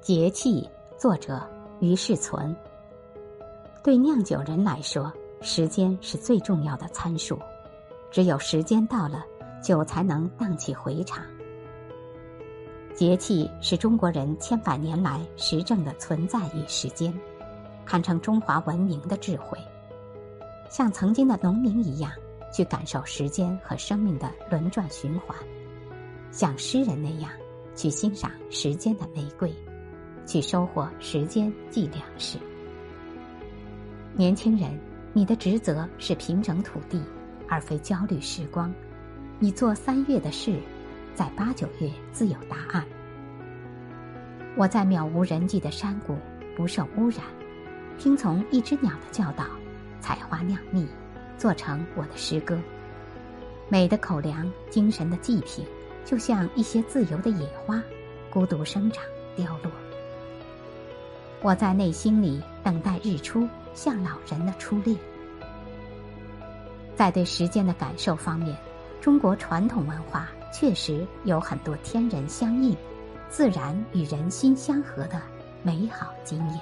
节气，作者于世存。对酿酒人来说，时间是最重要的参数，只有时间到了，酒才能荡气回肠。节气是中国人千百年来实证的存在与时间，堪称中华文明的智慧。像曾经的农民一样，去感受时间和生命的轮转循环；像诗人那样，去欣赏时间的玫瑰。去收获时间即粮食。年轻人，你的职责是平整土地，而非焦虑时光。你做三月的事，在八九月自有答案。我在渺无人迹的山谷，不受污染，听从一只鸟的教导，采花酿蜜，做成我的诗歌。美的口粮，精神的祭品，就像一些自由的野花，孤独生长，凋落。我在内心里等待日出，像老人的初恋。在对时间的感受方面，中国传统文化确实有很多天人相应、自然与人心相合的美好经验。